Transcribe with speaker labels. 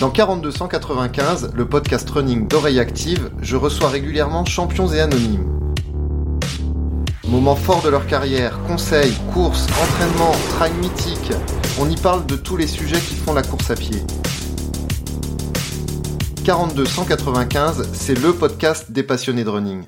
Speaker 1: Dans 4295, le podcast running d'Oreille Active, je reçois régulièrement champions et anonymes. Moments forts de leur carrière, conseils, courses, entraînements, trail mythiques, on y parle de tous les sujets qui font la course à pied. 4295, c'est le podcast des passionnés de running.